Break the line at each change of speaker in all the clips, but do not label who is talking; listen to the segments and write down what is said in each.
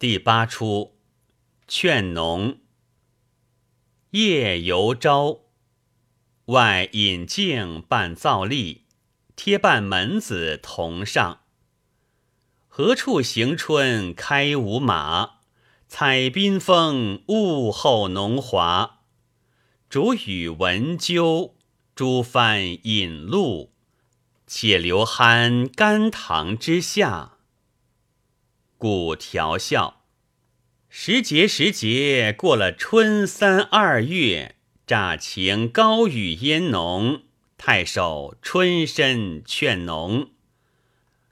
第八出，劝农。夜游朝，外引镜伴灶立，贴半门子同上。何处行春开无马？采宾风，物候浓华。竹雨闻鸠，诸帆引路。且留酣甘棠之下。故调笑，时节时节过了春三二月，乍晴高雨烟浓，太守春深劝农。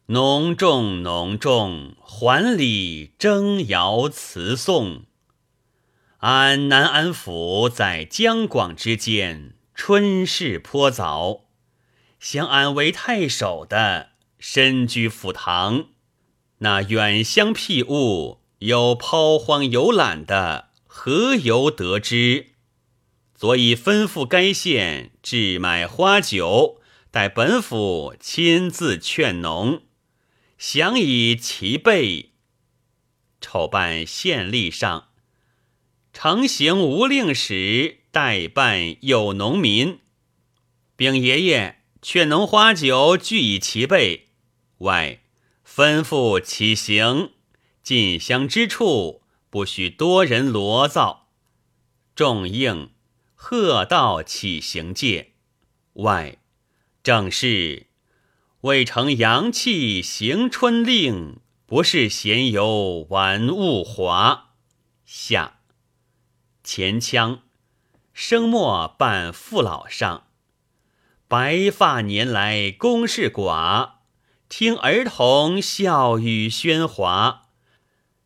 浓重浓重，还礼征谣词颂。俺南安府在江广之间，春事颇早。想俺为太守的，身居府堂。那远乡僻物，有抛荒游览的，何由得知？所以吩咐该县置买花酒，待本府亲自劝农，想以其备。丑办县吏上，成行无令时，代办有农民。禀爷爷，劝农花酒俱已齐备，外。吩咐起行，进香之处不许多人罗造。众应，喝道起行戒。外，正是未成阳气行春令，不是闲游玩物华。下，前腔，声末伴父老上，白发年来公事寡。听儿童笑语喧哗，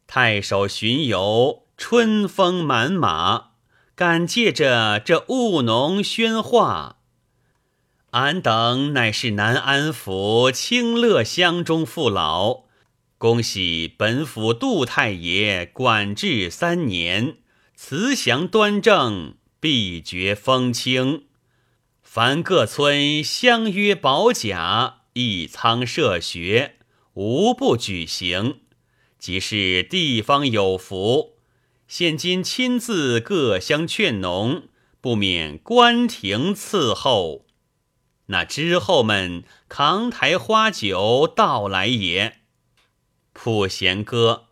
太守巡游春风满马，感借着这务农喧哗。俺等乃是南安府清乐乡中父老，恭喜本府杜太爷管制三年，慈祥端正，必绝风清。凡各村相约保甲。一仓设学，无不举行。即是地方有福，现今亲自各乡劝农，不免关停伺候。那之后们扛抬花酒到来也。普贤歌，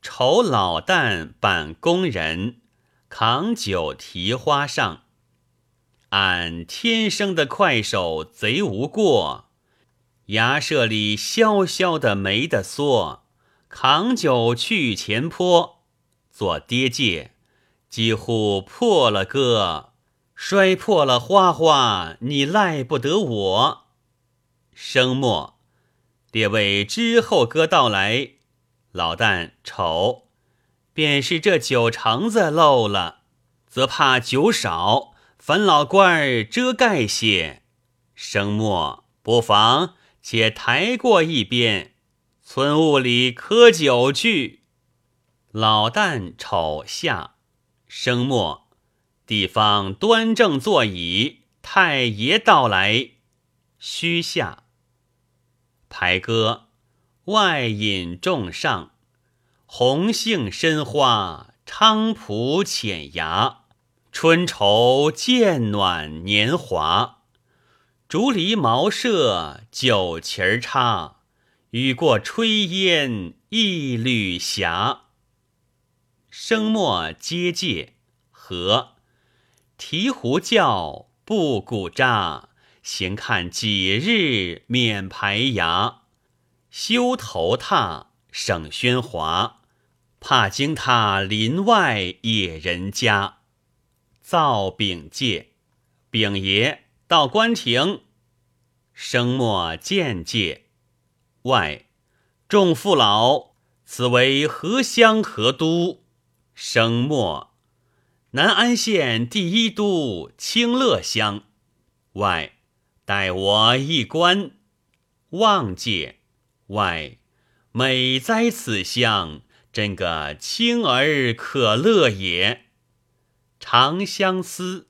酬老旦扮工人，扛酒提花上。俺天生的快手，贼无过。牙舍里萧萧的没得缩，扛酒去前坡，做跌戒，几乎破了歌，摔破了花花，你赖不得我。生末，列位之后歌到来，老旦瞅，便是这酒肠子漏了，则怕酒少，烦老官儿遮盖些。生末不妨。且抬过一边，村屋里喝酒去。老旦丑下，声末，地方端正座椅，太爷到来。须下，排歌，外引众上。红杏深花，菖蒲浅芽，春愁渐暖年华。竹篱茅舍酒旗儿插，雨过炊烟一缕霞。声末接界和，提壶叫布谷扎，闲看几日免排牙。修头榻省喧哗，怕惊他林外野人家。造饼界，饼爷。到官亭，声末见介。外众父老，此为何乡何都？声末南安县第一都清乐乡。外待我一观，望介。外美哉此乡，真个清而可乐也。长相思。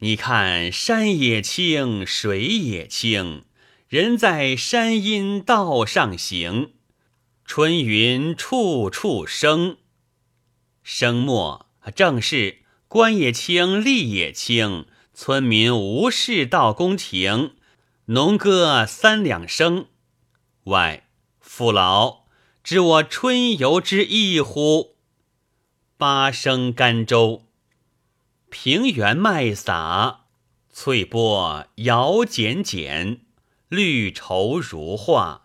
你看山也青，水也清，人在山阴道上行。春云处处生。生末正是官也清，吏也清，村民无事到宫廷，农歌三两声。外父老，知我春游之意乎？八升甘州，平原麦撒，翠波摇剪剪，绿绸如画，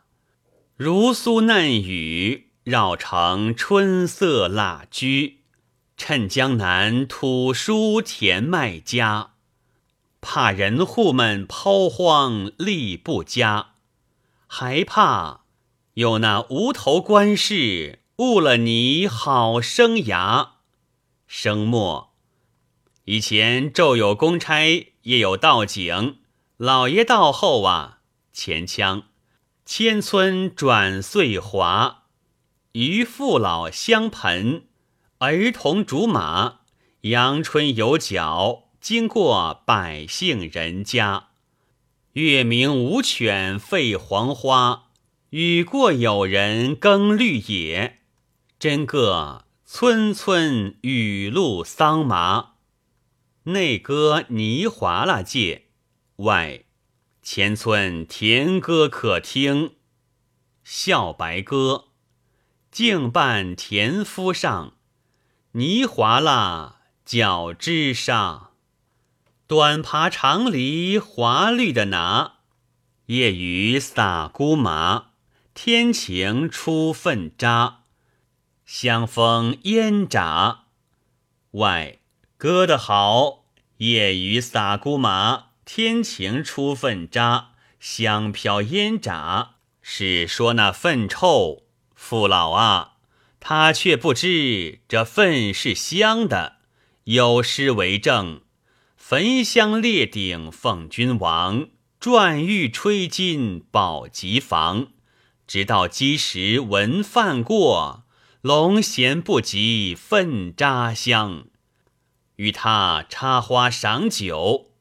如酥嫩雨。绕成春色蜡居，趁江南土疏田麦佳，怕人户们抛荒力不佳，还怕有那无头官士误了你好生涯。生末以前昼有公差，夜有道警，老爷到后啊，前腔千村转岁华。与父老相盆，儿童竹马，阳春有角，经过百姓人家。月明无犬吠黄花，雨过有人耕绿野。真个村村雨露桑麻。内歌泥华了界，外前村田歌可听。笑白歌。径伴田夫上，泥滑了脚枝上。短爬长篱华绿的拿，夜雨洒姑麻。天晴出粪渣，香风烟炸。外歌得好，夜雨洒姑麻，天晴出粪渣，香飘烟炸，是说那粪臭。父老啊，他却不知这粪是香的。有诗为证：“焚香列鼎奉君王，转玉吹金保吉房。直到鸡时闻饭过，龙涎不及粪渣香。”与他插花赏酒，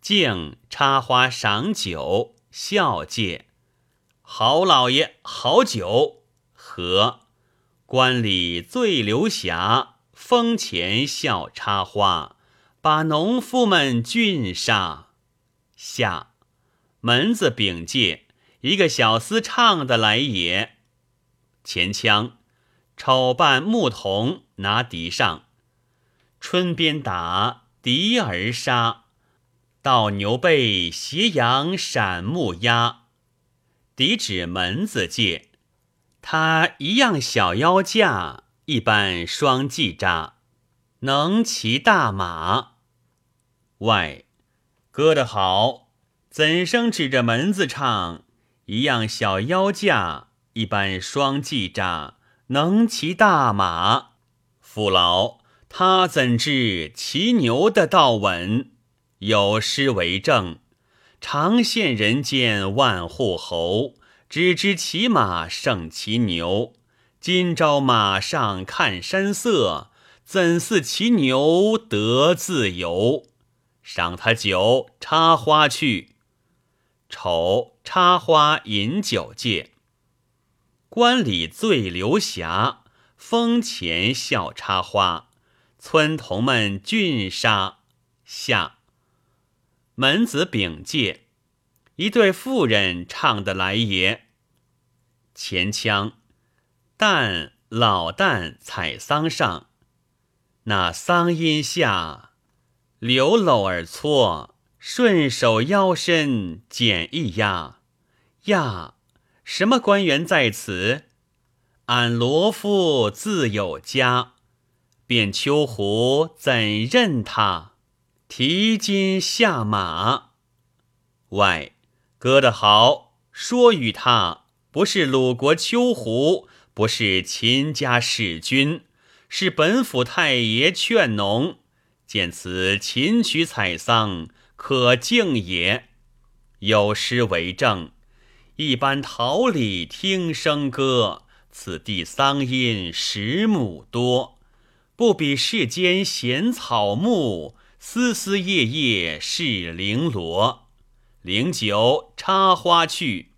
敬插花赏酒，笑介好老爷好酒。和。观里醉流霞，风前笑插花，把农夫们俊杀。下。门子禀介，一个小厮唱的来也。前腔。丑扮牧童拿笛上，春边打，笛儿杀，到牛背斜阳闪木鸦。笛指门子界。他一样小腰架，一般双髻扎，能骑大马。外歌得好，怎生指着门子唱？一样小腰架，一般双髻扎，能骑大马。父老，他怎知骑牛的道稳？有诗为证：常羡人间万户侯。只知骑马胜骑牛，今朝马上看山色，怎似骑牛得自由？赏他酒，插花去。丑插花饮酒戒，观里醉流霞，风前笑插花。村童们俊杀下门子禀介。一对妇人唱的来也。前腔，旦老旦采桑上，那桑荫下，柳篓儿搓，顺手腰身剪一压，呀，什么官员在此？俺罗夫自有家，便秋胡怎认他？提金下马，外。歌得好，说与他不是鲁国秋胡，不是秦家使君，是本府太爷劝农。见此秦曲采桑，可敬也。有诗为证：一般桃李听笙歌，此地桑阴十亩多，不比世间闲草木，丝丝叶叶是绫罗。零九插花去，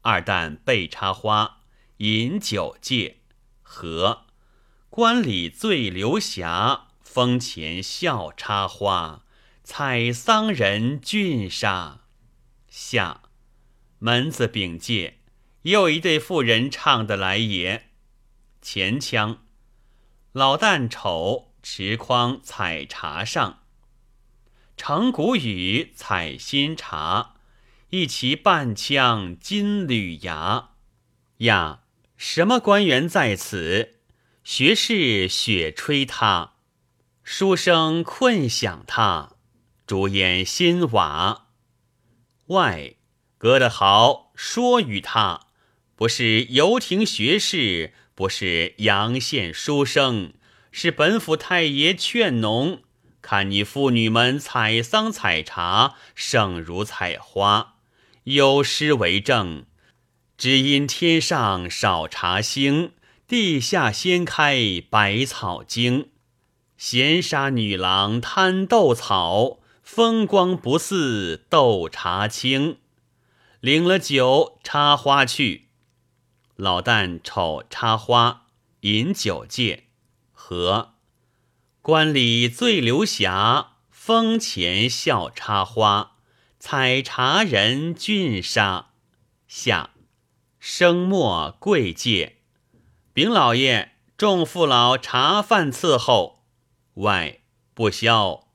二旦被插花，饮酒戒。和观礼醉流霞，风前笑插花。采桑人俊杀。下门子禀介，又一对妇人唱得来也。前腔老旦丑持筐采茶上，承鼓语采新茶，一齐半腔金缕牙。呀，什么官员在此？学士雪吹他，书生困想他。竹烟新瓦，外隔得好，说与他，不是游亭学士，不是阳县书生，是本府太爷劝农。看你妇女们采桑采茶，胜如采花，有诗为证：只因天上少茶星，地下先开百草经。闲杀女郎贪斗草。风光不似斗茶清，领了酒插花去。老旦丑插花，饮酒戒。和观里醉流霞，风前笑插花。采茶人俊杀。下生末贵戒。禀老爷，众父老茶饭伺候。外不消。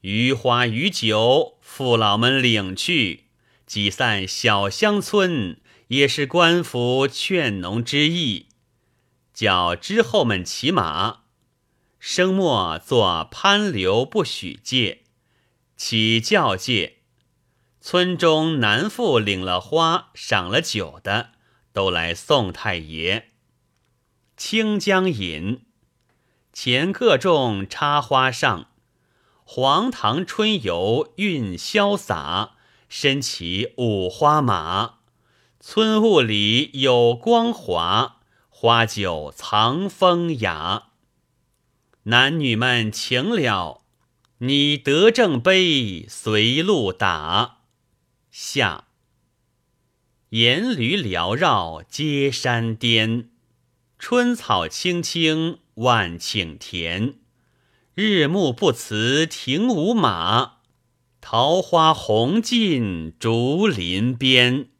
余花余酒，父老们领去，挤散小乡村，也是官府劝农之意。叫之后们骑马，生末做攀流不许借，起教戒。村中男妇领了花、赏了酒的，都来送太爷。清江饮，前各众插花上。黄塘春游韵潇洒，身骑五花马。村雾里有光华，花酒藏风雅。男女们情了，你得正杯随路打。下沿驴缭绕接山巅，春草青青万顷田。日暮不辞停无马，桃花红尽竹林边。